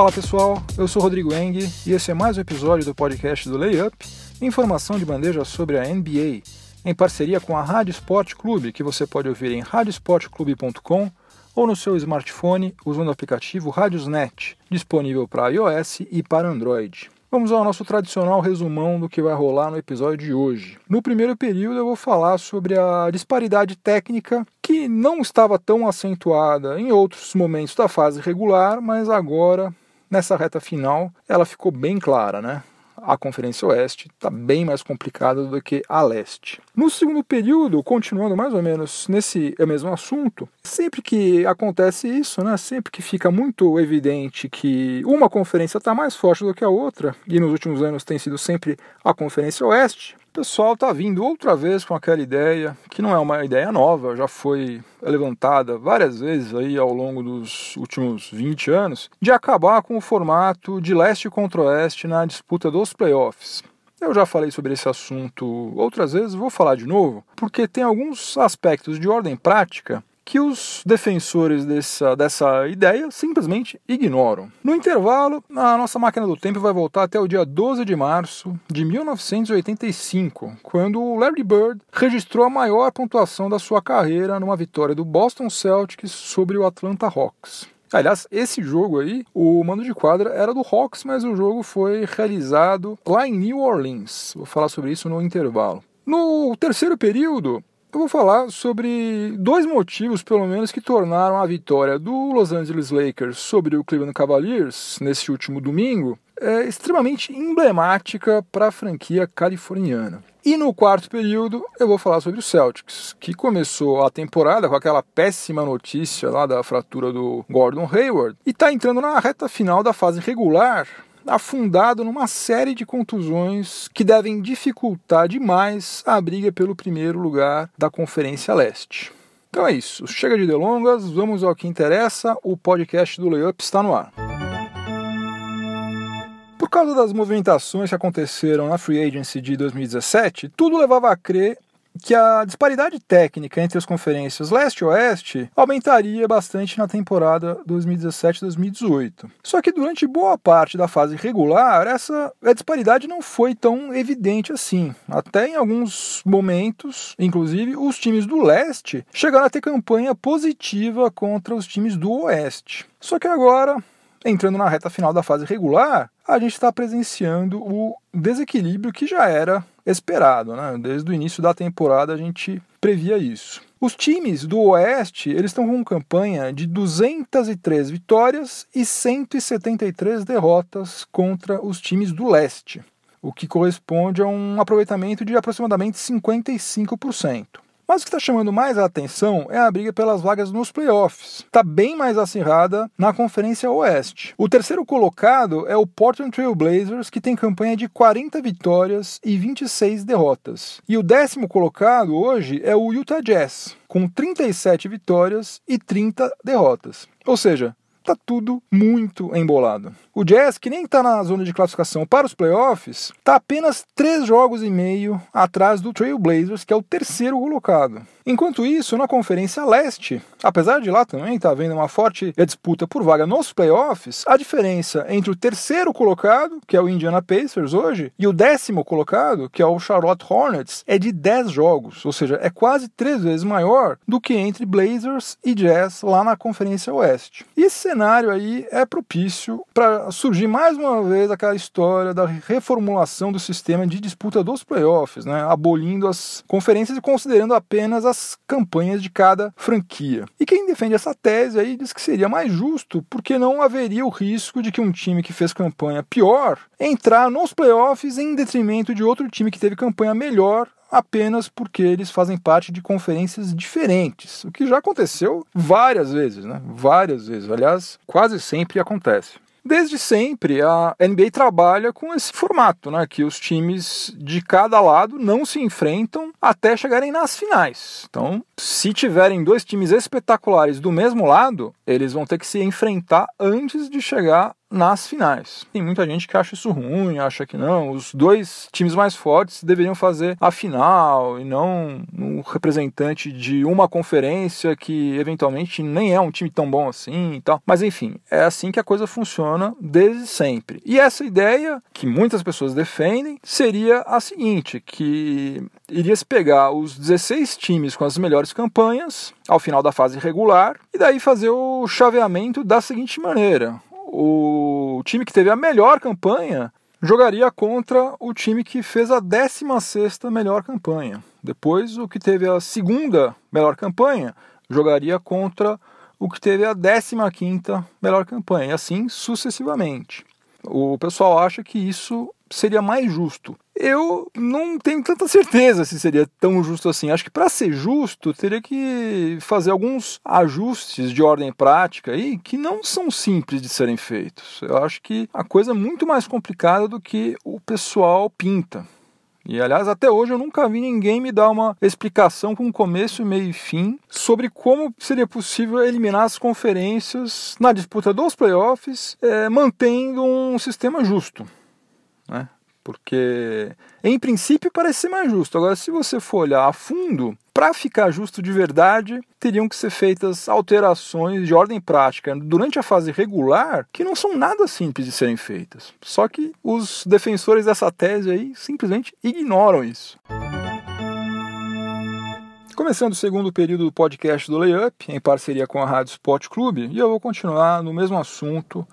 Fala pessoal, eu sou Rodrigo Eng e esse é mais um episódio do podcast do Layup, informação de bandeja sobre a NBA, em parceria com a Rádio Sport Clube, que você pode ouvir em radiosportclube.com ou no seu smartphone usando o aplicativo Radiosnet, disponível para iOS e para Android. Vamos ao nosso tradicional resumão do que vai rolar no episódio de hoje. No primeiro período, eu vou falar sobre a disparidade técnica que não estava tão acentuada em outros momentos da fase regular, mas agora, nessa reta final, ela ficou bem clara, né? a Conferência Oeste está bem mais complicada do que a Leste. No segundo período, continuando mais ou menos nesse mesmo assunto, sempre que acontece isso, né, sempre que fica muito evidente que uma conferência está mais forte do que a outra, e nos últimos anos tem sido sempre a Conferência Oeste, o pessoal está vindo outra vez com aquela ideia, que não é uma ideia nova, já foi levantada várias vezes aí ao longo dos últimos 20 anos, de acabar com o formato de leste contra oeste na disputa dos playoffs. Eu já falei sobre esse assunto outras vezes, vou falar de novo, porque tem alguns aspectos de ordem prática que os defensores dessa, dessa ideia simplesmente ignoram. No intervalo, a nossa máquina do tempo vai voltar até o dia 12 de março de 1985, quando o Larry Bird registrou a maior pontuação da sua carreira numa vitória do Boston Celtics sobre o Atlanta Hawks. Aliás, esse jogo aí, o mando de quadra era do Hawks, mas o jogo foi realizado lá em New Orleans. Vou falar sobre isso no intervalo. No terceiro período, eu vou falar sobre dois motivos, pelo menos, que tornaram a vitória do Los Angeles Lakers sobre o Cleveland Cavaliers nesse último domingo é, extremamente emblemática para a franquia californiana. E no quarto período eu vou falar sobre o Celtics, que começou a temporada com aquela péssima notícia lá da fratura do Gordon Hayward e está entrando na reta final da fase regular afundado numa série de contusões que devem dificultar demais a briga pelo primeiro lugar da Conferência Leste. Então é isso, chega de delongas, vamos ao que interessa, o podcast do Layup está no ar. Por causa das movimentações que aconteceram na Free Agency de 2017, tudo levava a crer que a disparidade técnica entre as conferências leste e oeste aumentaria bastante na temporada 2017-2018. Só que durante boa parte da fase regular, essa disparidade não foi tão evidente assim. Até em alguns momentos, inclusive, os times do leste chegaram a ter campanha positiva contra os times do oeste. Só que agora, entrando na reta final da fase regular, a gente está presenciando o desequilíbrio que já era esperado, né? Desde o início da temporada a gente previa isso. Os times do Oeste, eles estão com campanha de 203 vitórias e 173 derrotas contra os times do Leste, o que corresponde a um aproveitamento de aproximadamente 55%. Mas o que está chamando mais a atenção é a briga pelas vagas nos playoffs. Está bem mais acirrada na Conferência Oeste. O terceiro colocado é o Portland Trail Blazers, que tem campanha de 40 vitórias e 26 derrotas. E o décimo colocado hoje é o Utah Jazz, com 37 vitórias e 30 derrotas. Ou seja, tá tudo muito embolado. O Jazz, que nem está na zona de classificação para os playoffs, está apenas três jogos e meio atrás do Trail Blazers, que é o terceiro colocado. Enquanto isso, na Conferência Leste, apesar de lá também tá havendo uma forte disputa por vaga nos playoffs, a diferença entre o terceiro colocado, que é o Indiana Pacers hoje, e o décimo colocado, que é o Charlotte Hornets, é de 10 jogos, ou seja, é quase três vezes maior do que entre Blazers e Jazz lá na Conferência Oeste. E esse cenário aí é propício para surgir mais uma vez aquela história da reformulação do sistema de disputa dos playoffs, né? abolindo as conferências e considerando apenas as campanhas de cada franquia. E quem defende essa tese aí diz que seria mais justo, porque não haveria o risco de que um time que fez campanha pior entrar nos playoffs em detrimento de outro time que teve campanha melhor apenas porque eles fazem parte de conferências diferentes, o que já aconteceu várias vezes, né? Várias vezes, aliás, quase sempre acontece. Desde sempre, a NBA trabalha com esse formato, né, que os times de cada lado não se enfrentam até chegarem nas finais. Então, se tiverem dois times espetaculares do mesmo lado, eles vão ter que se enfrentar antes de chegar nas finais. Tem muita gente que acha isso ruim, acha que não, os dois times mais fortes deveriam fazer a final e não um representante de uma conferência que eventualmente nem é um time tão bom assim e tal. Mas enfim, é assim que a coisa funciona desde sempre. E essa ideia que muitas pessoas defendem seria a seguinte, que iria se pegar os 16 times com as melhores campanhas ao final da fase regular e daí fazer o chaveamento da seguinte maneira: o time que teve a melhor campanha jogaria contra o time que fez a 16 melhor campanha. Depois, o que teve a segunda melhor campanha jogaria contra o que teve a 15 melhor campanha, e assim sucessivamente. O pessoal acha que isso seria mais justo. Eu não tenho tanta certeza se seria tão justo assim. Acho que para ser justo, teria que fazer alguns ajustes de ordem prática aí que não são simples de serem feitos. Eu acho que a coisa é muito mais complicada do que o pessoal pinta. E aliás, até hoje eu nunca vi ninguém me dar uma explicação com começo, meio e fim sobre como seria possível eliminar as conferências na disputa dos playoffs, é, mantendo um sistema justo. Né? Porque, em princípio, parece ser mais justo. Agora, se você for olhar a fundo, para ficar justo de verdade, teriam que ser feitas alterações de ordem prática durante a fase regular que não são nada simples de serem feitas. Só que os defensores dessa tese aí simplesmente ignoram isso. Começando o segundo período do podcast do Layup, em parceria com a Rádio Sport Clube, e eu vou continuar no mesmo assunto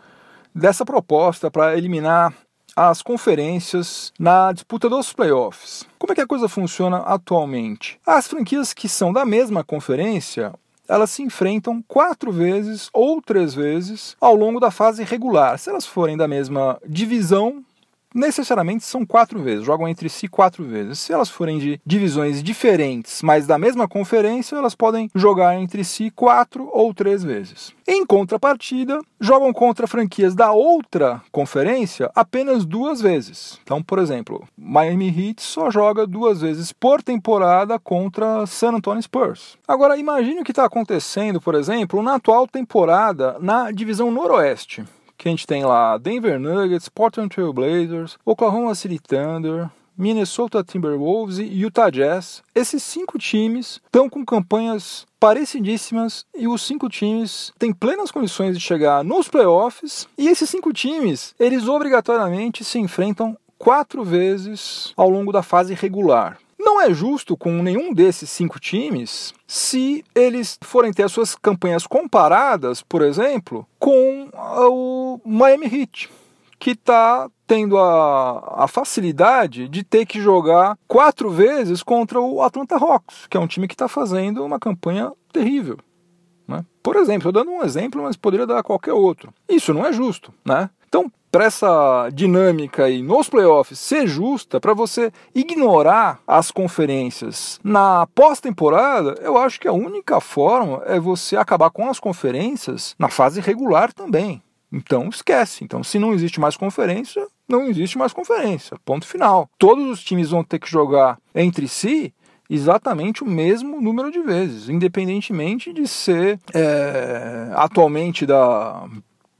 dessa proposta para eliminar as conferências na disputa dos playoffs. Como é que a coisa funciona atualmente? As franquias que são da mesma conferência elas se enfrentam quatro vezes ou três vezes ao longo da fase regular. Se elas forem da mesma divisão, necessariamente são quatro vezes, jogam entre si quatro vezes. Se elas forem de divisões diferentes, mas da mesma conferência, elas podem jogar entre si quatro ou três vezes. Em contrapartida, jogam contra franquias da outra conferência apenas duas vezes. Então, por exemplo, Miami Heat só joga duas vezes por temporada contra San Antonio Spurs. Agora, imagine o que está acontecendo, por exemplo, na atual temporada na divisão noroeste que a gente tem lá Denver Nuggets, Portland Trail Blazers, Oklahoma City Thunder, Minnesota Timberwolves e Utah Jazz. Esses cinco times estão com campanhas parecidíssimas e os cinco times têm plenas condições de chegar nos playoffs. E esses cinco times, eles obrigatoriamente se enfrentam quatro vezes ao longo da fase regular. Não é justo com nenhum desses cinco times se eles forem ter as suas campanhas comparadas, por exemplo, com o Miami Heat, que está tendo a, a, facilidade de ter que jogar quatro vezes contra o Atlanta Hawks, que é um time que está fazendo uma campanha terrível. Né? Por exemplo, estou dando um exemplo, mas poderia dar qualquer outro. Isso não é justo. Né? Então, para essa dinâmica aí nos playoffs ser justa, para você ignorar as conferências na pós-temporada, eu acho que a única forma é você acabar com as conferências na fase regular também. Então esquece. Então, se não existe mais conferência, não existe mais conferência. Ponto final. Todos os times vão ter que jogar entre si exatamente o mesmo número de vezes, independentemente de ser é, atualmente da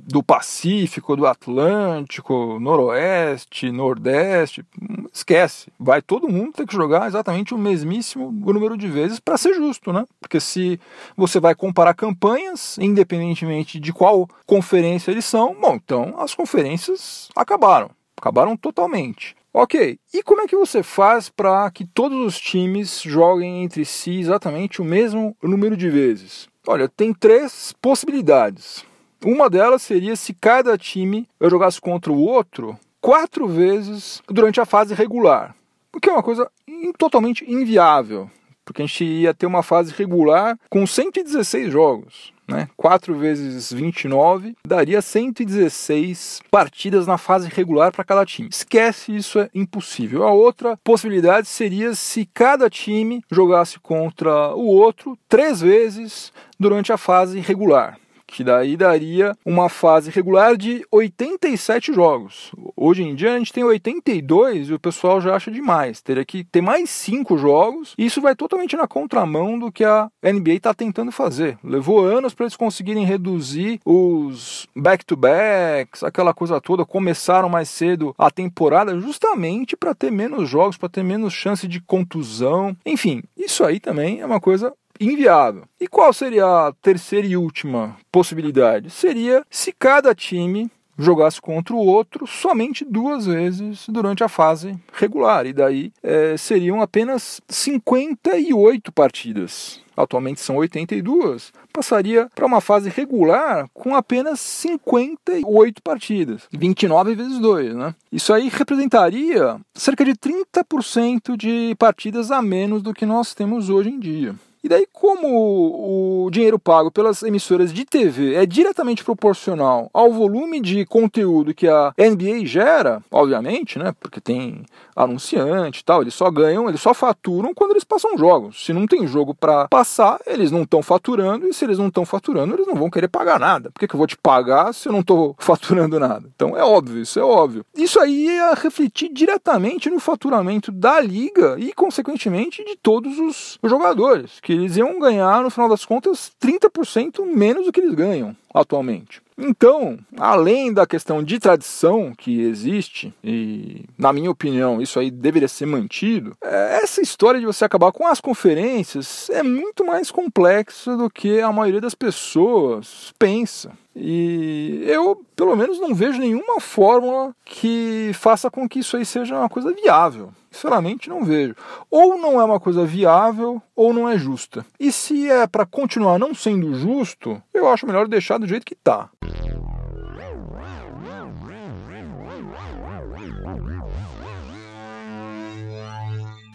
do Pacífico, do Atlântico, Noroeste, Nordeste, esquece. Vai todo mundo ter que jogar exatamente o mesmíssimo número de vezes para ser justo, né? Porque se você vai comparar campanhas, independentemente de qual conferência eles são, bom, então as conferências acabaram, acabaram totalmente. Ok, e como é que você faz para que todos os times joguem entre si exatamente o mesmo número de vezes? Olha, tem três possibilidades. Uma delas seria se cada time jogasse contra o outro quatro vezes durante a fase regular, o que é uma coisa totalmente inviável, porque a gente ia ter uma fase regular com 116 jogos. Né? 4 vezes 29 daria 116 partidas na fase regular para cada time. Esquece, isso é impossível. A outra possibilidade seria se cada time jogasse contra o outro três vezes durante a fase regular que daí daria uma fase regular de 87 jogos. Hoje em dia a gente tem 82 e o pessoal já acha demais. Teria que ter mais 5 jogos. E isso vai totalmente na contramão do que a NBA está tentando fazer. Levou anos para eles conseguirem reduzir os back-to-backs, aquela coisa toda. Começaram mais cedo a temporada justamente para ter menos jogos, para ter menos chance de contusão. Enfim, isso aí também é uma coisa inviável. E qual seria a terceira e última possibilidade? Seria se cada time jogasse contra o outro somente duas vezes durante a fase regular, e daí é, seriam apenas 58 partidas. Atualmente são 82, passaria para uma fase regular com apenas 58 partidas, 29 vezes 2, né? Isso aí representaria cerca de 30% de partidas a menos do que nós temos hoje em dia. E daí, como o dinheiro pago pelas emissoras de TV é diretamente proporcional ao volume de conteúdo que a NBA gera, obviamente, né? Porque tem anunciante e tal, eles só ganham, eles só faturam quando eles passam jogos. Se não tem jogo para passar, eles não estão faturando, e se eles não estão faturando, eles não vão querer pagar nada. Por que, que eu vou te pagar se eu não estou faturando nada? Então é óbvio, isso é óbvio. Isso aí ia refletir diretamente no faturamento da liga e, consequentemente, de todos os jogadores que eles iam ganhar, no final das contas, 30% menos do que eles ganham atualmente. Então, além da questão de tradição que existe, e na minha opinião isso aí deveria ser mantido, é, essa história de você acabar com as conferências é muito mais complexa do que a maioria das pessoas pensa. E eu, pelo menos, não vejo nenhuma fórmula que faça com que isso aí seja uma coisa viável. Sinceramente, não vejo. Ou não é uma coisa viável, ou não é justa. E se é para continuar não sendo justo, eu acho melhor deixar do jeito que tá.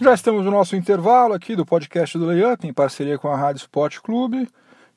Já estamos no nosso intervalo aqui do podcast do Layup, em parceria com a Rádio Sport Clube.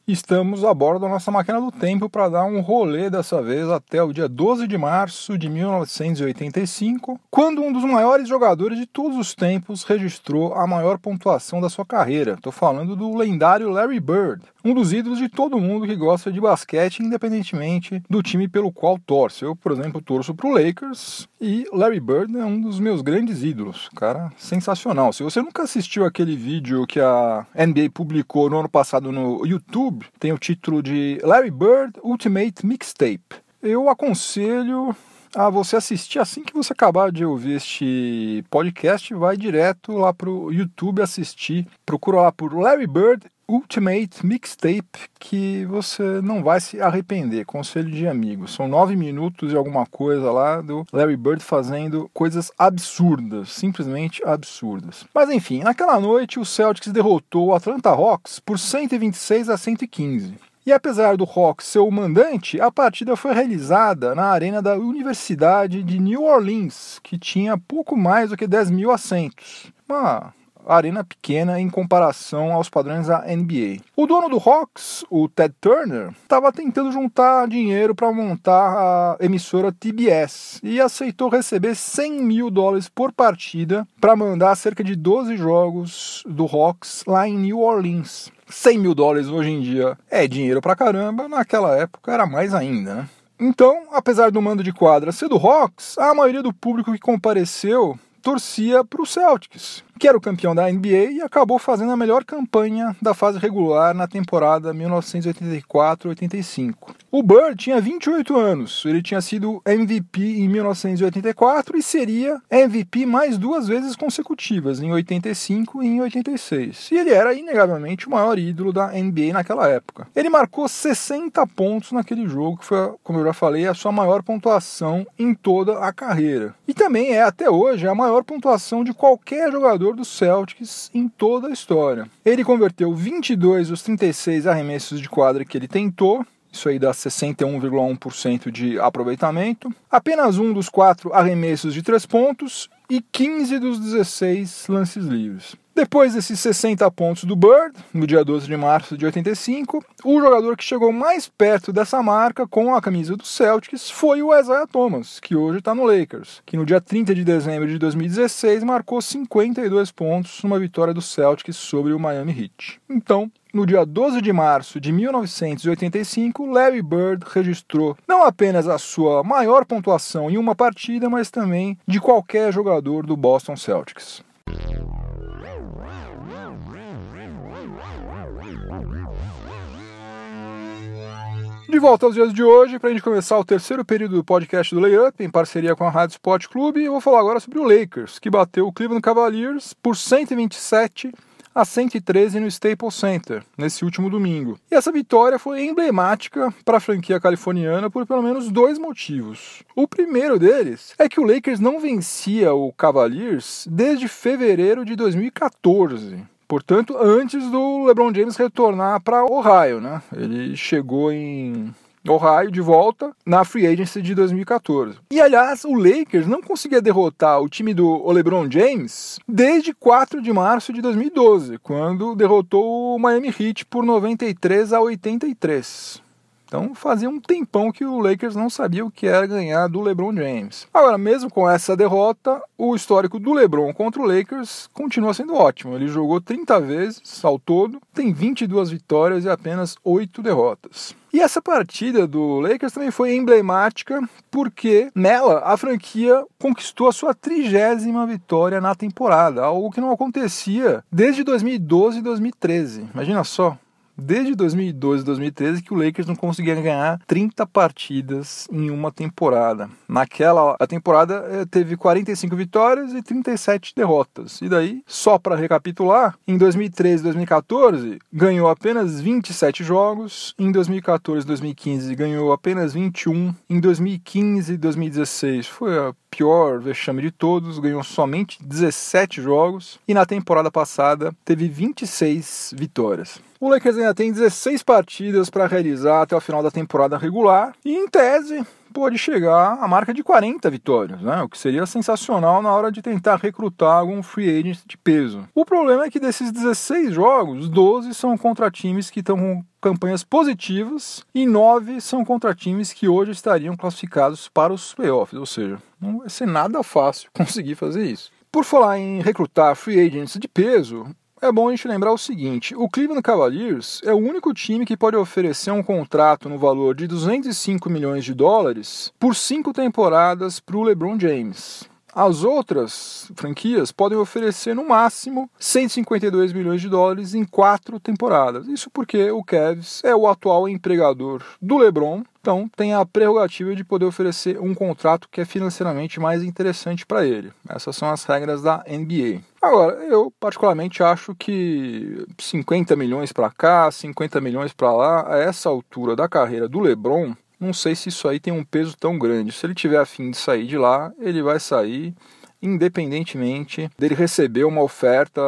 Estamos a bordo da nossa máquina do tempo para dar um rolê dessa vez até o dia 12 de março de 1985, quando um dos maiores jogadores de todos os tempos registrou a maior pontuação da sua carreira. Estou falando do lendário Larry Bird, um dos ídolos de todo mundo que gosta de basquete, independentemente do time pelo qual torce. Eu, por exemplo, torço para o Lakers e Larry Bird é um dos meus grandes ídolos. Cara, sensacional. Se você nunca assistiu aquele vídeo que a NBA publicou no ano passado no YouTube, tem o título de Larry Bird Ultimate Mixtape. Eu aconselho a você assistir assim que você acabar de ouvir este podcast, vai direto lá pro YouTube assistir. Procura lá por Larry Bird Ultimate Mixtape que você não vai se arrepender. Conselho de amigo. São nove minutos e alguma coisa lá do Larry Bird fazendo coisas absurdas, simplesmente absurdas. Mas enfim, naquela noite o Celtics derrotou o Atlanta Hawks por 126 a 115. E apesar do Hawks ser o mandante, a partida foi realizada na arena da Universidade de New Orleans, que tinha pouco mais do que 10 mil assentos. Uma arena pequena em comparação aos padrões da NBA. O dono do Hawks, o Ted Turner, estava tentando juntar dinheiro para montar a emissora TBS e aceitou receber 100 mil dólares por partida para mandar cerca de 12 jogos do Hawks lá em New Orleans. 100 mil dólares hoje em dia é dinheiro pra caramba, naquela época era mais ainda, né? Então, apesar do mando de quadra ser do Hawks, a maioria do público que compareceu torcia para o Celtics que era o campeão da NBA e acabou fazendo a melhor campanha da fase regular na temporada 1984-85. O Bird tinha 28 anos, ele tinha sido MVP em 1984 e seria MVP mais duas vezes consecutivas, em 85 e em 86. E ele era inegavelmente o maior ídolo da NBA naquela época. Ele marcou 60 pontos naquele jogo, que foi, como eu já falei, a sua maior pontuação em toda a carreira. E também é, até hoje, a maior pontuação de qualquer jogador do Celtics em toda a história. Ele converteu 22 dos 36 arremessos de quadra que ele tentou, isso aí dá 61,1% de aproveitamento. Apenas um dos quatro arremessos de três pontos e 15 dos 16 lances livres. Depois desses 60 pontos do Bird, no dia 12 de março de 85, o jogador que chegou mais perto dessa marca com a camisa do Celtics foi o Isaiah Thomas, que hoje está no Lakers, que no dia 30 de dezembro de 2016 marcou 52 pontos numa vitória do Celtics sobre o Miami Heat. Então, no dia 12 de março de 1985, Larry Bird registrou não apenas a sua maior pontuação em uma partida, mas também de qualquer jogador do Boston Celtics. De volta aos dias de hoje, para a gente começar o terceiro período do podcast do Layup, em parceria com a Rádio Sport Clube, eu vou falar agora sobre o Lakers, que bateu o Cleveland Cavaliers por 127 a 113 no Staples Center, nesse último domingo. E essa vitória foi emblemática para a franquia californiana por pelo menos dois motivos. O primeiro deles é que o Lakers não vencia o Cavaliers desde fevereiro de 2014. Portanto, antes do LeBron James retornar para Ohio, né? Ele chegou em Ohio de volta na free agency de 2014. E aliás, o Lakers não conseguia derrotar o time do LeBron James desde 4 de março de 2012, quando derrotou o Miami Heat por 93 a 83. Então fazia um tempão que o Lakers não sabia o que era ganhar do LeBron James. Agora, mesmo com essa derrota, o histórico do LeBron contra o Lakers continua sendo ótimo. Ele jogou 30 vezes ao todo, tem 22 vitórias e apenas 8 derrotas. E essa partida do Lakers também foi emblemática porque nela a franquia conquistou a sua trigésima vitória na temporada, algo que não acontecia desde 2012 e 2013. Imagina só, desde 2012 e 2013 que o Lakers não conseguia ganhar 30 partidas em uma temporada. Naquela a temporada eh, teve 45 vitórias e 37 derrotas. E daí, só para recapitular, em 2013 e 2014 ganhou apenas 27 jogos, em 2014 e 2015 ganhou apenas 21, em 2015 e 2016 foi a pior vexame de todos, ganhou somente 17 jogos e na temporada passada teve 26 vitórias. O Lakers ainda tem 16 partidas para realizar até o final da temporada regular e, em tese, pode chegar à marca de 40 vitórias, né? o que seria sensacional na hora de tentar recrutar algum free agent de peso. O problema é que desses 16 jogos, 12 são contra times que estão com campanhas positivas e 9 são contra times que hoje estariam classificados para os playoffs, ou seja, não vai ser nada fácil conseguir fazer isso. Por falar em recrutar free agents de peso, é bom a gente lembrar o seguinte: o Cleveland Cavaliers é o único time que pode oferecer um contrato no valor de 205 milhões de dólares por cinco temporadas para o LeBron James. As outras franquias podem oferecer no máximo 152 milhões de dólares em quatro temporadas. Isso porque o Cavs é o atual empregador do LeBron, então tem a prerrogativa de poder oferecer um contrato que é financeiramente mais interessante para ele. Essas são as regras da NBA. Agora, eu particularmente acho que 50 milhões para cá, 50 milhões para lá, a essa altura da carreira do LeBron, não sei se isso aí tem um peso tão grande. Se ele tiver afim de sair de lá, ele vai sair independentemente dele receber uma oferta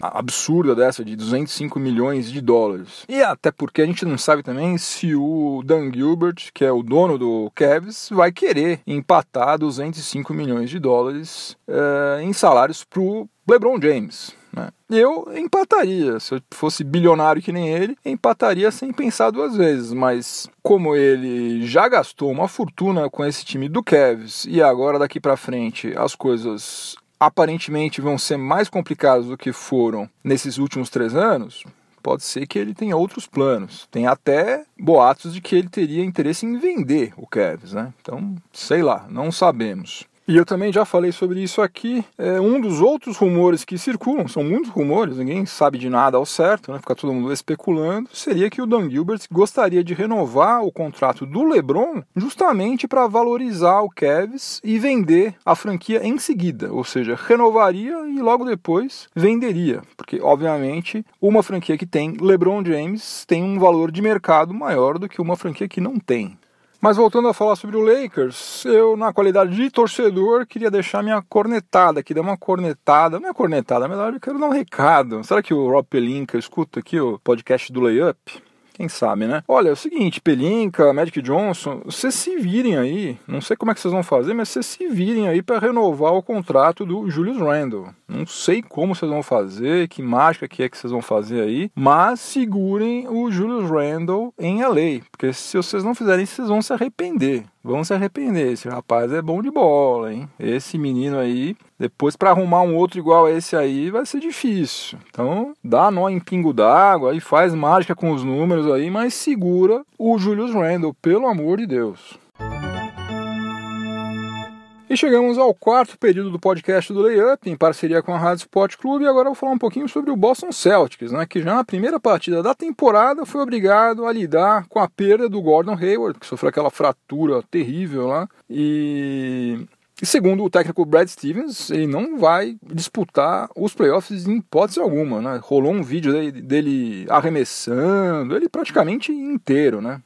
absurda dessa de 205 milhões de dólares. E até porque a gente não sabe também se o Dan Gilbert, que é o dono do Cavs, vai querer empatar 205 milhões de dólares é, em salários para o LeBron James. Né? Eu empataria, se eu fosse bilionário que nem ele, empataria sem pensar duas vezes, mas como ele já gastou uma fortuna com esse time do Cavs e agora daqui para frente as coisas aparentemente vão ser mais complicadas do que foram nesses últimos três anos, pode ser que ele tenha outros planos. Tem até boatos de que ele teria interesse em vender o Cavs, né? Então, sei lá, não sabemos. E eu também já falei sobre isso aqui. É, um dos outros rumores que circulam, são muitos rumores, ninguém sabe de nada ao certo, né? Fica todo mundo especulando. Seria que o Dan Gilbert gostaria de renovar o contrato do LeBron justamente para valorizar o Cavs e vender a franquia em seguida. Ou seja, renovaria e logo depois venderia. Porque, obviamente, uma franquia que tem LeBron James tem um valor de mercado maior do que uma franquia que não tem. Mas voltando a falar sobre o Lakers, eu, na qualidade de torcedor, queria deixar minha cornetada aqui, dar uma cornetada, não é cornetada, na verdade eu quero dar um recado. Será que o Rob Pelinka escuta aqui o podcast do Layup? Quem sabe, né? Olha, é o seguinte, Pelinka, Magic Johnson, vocês se virem aí, não sei como é que vocês vão fazer, mas vocês se virem aí para renovar o contrato do Julius Randle. Não sei como vocês vão fazer, que mágica que é que vocês vão fazer aí, mas segurem o Julius Randle em LA, porque se vocês não fizerem vocês vão se arrepender. Vão se arrepender. Esse rapaz é bom de bola, hein? Esse menino aí, depois para arrumar um outro igual a esse aí, vai ser difícil. Então, dá nó em pingo d'água e faz mágica com os números aí, mas segura o Julius Randle, pelo amor de Deus. E chegamos ao quarto período do podcast do Layup, em parceria com a Rádio Sport Clube, e agora eu vou falar um pouquinho sobre o Boston Celtics, né, que já na primeira partida da temporada foi obrigado a lidar com a perda do Gordon Hayward, que sofreu aquela fratura terrível lá, e e segundo o técnico Brad Stevens, ele não vai disputar os playoffs em hipótese alguma, né? Rolou um vídeo dele, arremessando, ele praticamente inteiro, né?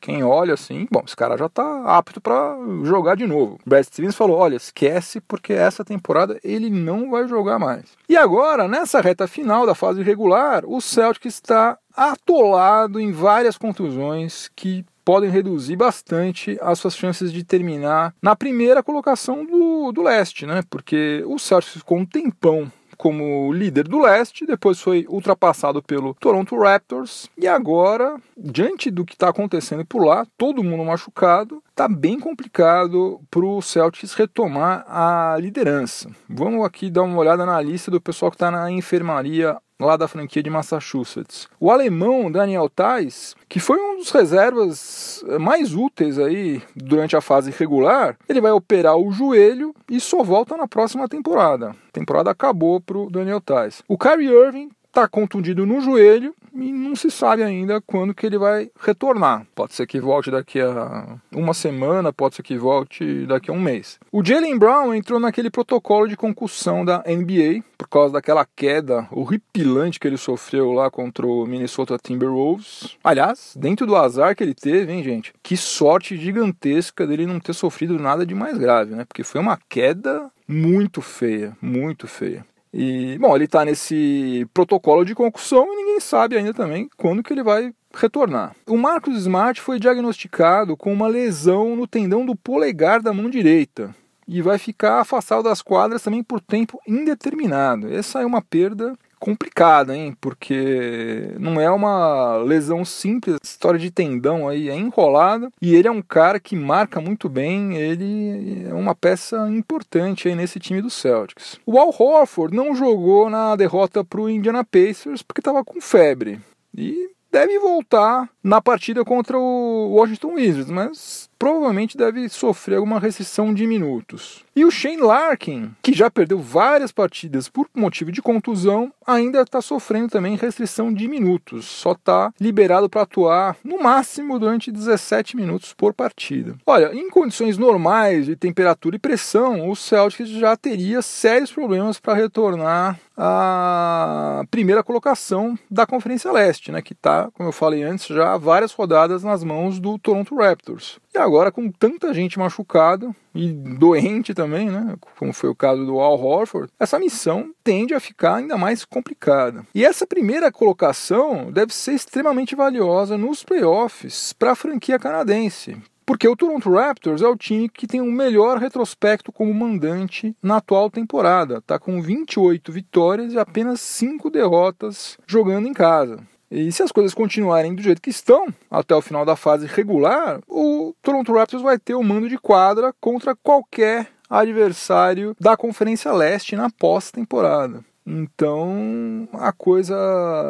Quem olha assim, bom, esse cara já está apto para jogar de novo. Brad Stevens falou: olha, esquece porque essa temporada ele não vai jogar mais. E agora, nessa reta final da fase regular, o Celtic está atolado em várias contusões que podem reduzir bastante as suas chances de terminar na primeira colocação do, do leste, né? Porque o Celtic ficou um tempão como líder do leste, depois foi ultrapassado pelo Toronto Raptors e agora, diante do que está acontecendo por lá, todo mundo machucado, está bem complicado para o Celtics retomar a liderança. Vamos aqui dar uma olhada na lista do pessoal que está na enfermaria lá da franquia de Massachusetts. O alemão Daniel Tais, que foi um dos reservas mais úteis aí durante a fase regular, ele vai operar o joelho e só volta na próxima temporada. A temporada acabou para o Daniel Tais. O Kyrie Irving está contundido no joelho e não se sabe ainda quando que ele vai retornar. Pode ser que volte daqui a uma semana, pode ser que volte daqui a um mês. O Jalen Brown entrou naquele protocolo de concussão da NBA por causa daquela queda horripilante que ele sofreu lá contra o Minnesota Timberwolves. Aliás, dentro do azar que ele teve, hein, gente? Que sorte gigantesca dele não ter sofrido nada de mais grave, né? Porque foi uma queda muito feia, muito feia. E, bom, ele está nesse protocolo de concussão e ninguém sabe ainda também quando que ele vai retornar. O Marcos Smart foi diagnosticado com uma lesão no tendão do polegar da mão direita e vai ficar afastado das quadras também por tempo indeterminado. Essa é uma perda complicada, hein? Porque não é uma lesão simples, história de tendão aí é enrolada e ele é um cara que marca muito bem, ele é uma peça importante aí nesse time do Celtics. O Al Horford não jogou na derrota para o Indiana Pacers porque estava com febre e deve voltar na partida contra o Washington Wizards, mas provavelmente deve sofrer alguma restrição de minutos. E o Shane Larkin, que já perdeu várias partidas por motivo de contusão, ainda está sofrendo também restrição de minutos. Só está liberado para atuar no máximo durante 17 minutos por partida. Olha, em condições normais de temperatura e pressão, o Celtics já teria sérios problemas para retornar à primeira colocação da Conferência Leste, né, que está, como eu falei antes, já várias rodadas nas mãos do Toronto Raptors. E agora, com tanta gente machucada e doente também, né, como foi o caso do Al Horford, essa missão tende a ficar ainda mais complicada. E essa primeira colocação deve ser extremamente valiosa nos playoffs para a franquia canadense, porque o Toronto Raptors é o time que tem o melhor retrospecto como mandante na atual temporada. Está com 28 vitórias e apenas 5 derrotas jogando em casa. E se as coisas continuarem do jeito que estão até o final da fase regular, o Toronto Raptors vai ter o mando de quadra contra qualquer adversário da Conferência Leste na pós-temporada. Então a coisa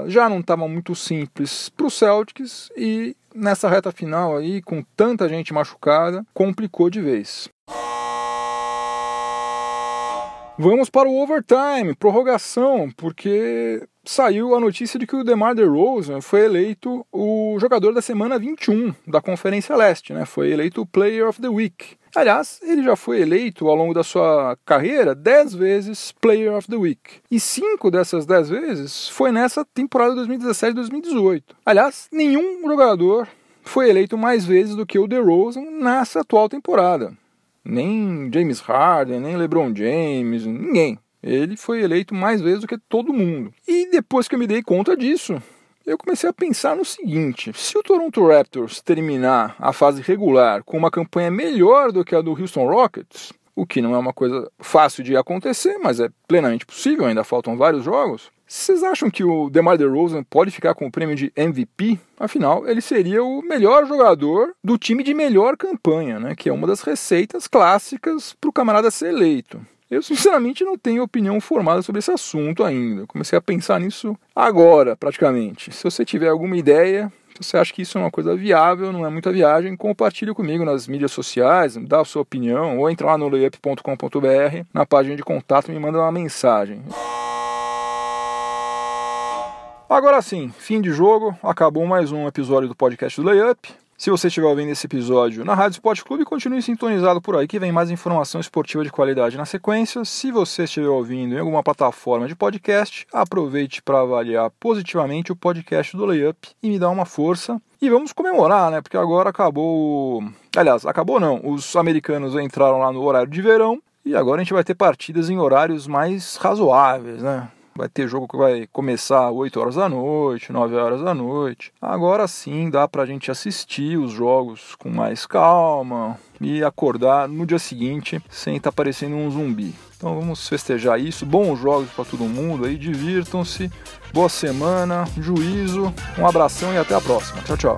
já não estava muito simples para o Celtics e nessa reta final aí, com tanta gente machucada, complicou de vez. Vamos para o overtime, prorrogação, porque saiu a notícia de que o DeMar DeRozan foi eleito o jogador da semana 21 da Conferência Leste, né? Foi eleito o Player of the Week. Aliás, ele já foi eleito ao longo da sua carreira 10 vezes Player of the Week. E cinco dessas 10 vezes foi nessa temporada 2017-2018. Aliás, nenhum jogador foi eleito mais vezes do que o DeRozan nessa atual temporada nem James Harden, nem LeBron James, ninguém. Ele foi eleito mais vezes do que todo mundo. E depois que eu me dei conta disso, eu comecei a pensar no seguinte: se o Toronto Raptors terminar a fase regular com uma campanha melhor do que a do Houston Rockets, o que não é uma coisa fácil de acontecer, mas é plenamente possível, ainda faltam vários jogos. Vocês acham que o DeMar DeRozan pode ficar com o prêmio de MVP? Afinal, ele seria o melhor jogador do time de melhor campanha, né? que é uma das receitas clássicas para o camarada ser eleito. Eu, sinceramente, não tenho opinião formada sobre esse assunto ainda. comecei a pensar nisso agora, praticamente. Se você tiver alguma ideia, se você acha que isso é uma coisa viável, não é muita viagem, compartilhe comigo nas mídias sociais, dá a sua opinião, ou entra lá no layup.com.br, na página de contato, me manda uma mensagem. Agora sim, fim de jogo, acabou mais um episódio do podcast do Layup. Se você estiver ouvindo esse episódio na Rádio Esporte Clube, continue sintonizado por aí que vem mais informação esportiva de qualidade na sequência. Se você estiver ouvindo em alguma plataforma de podcast, aproveite para avaliar positivamente o podcast do Layup e me dá uma força. E vamos comemorar, né? Porque agora acabou. Aliás, acabou não. Os americanos entraram lá no horário de verão e agora a gente vai ter partidas em horários mais razoáveis, né? Vai ter jogo que vai começar 8 horas da noite, 9 horas da noite. Agora sim dá pra gente assistir os jogos com mais calma e acordar no dia seguinte sem estar tá parecendo um zumbi. Então vamos festejar isso. Bons jogos para todo mundo aí, divirtam-se. Boa semana, juízo, um abração e até a próxima. Tchau, tchau.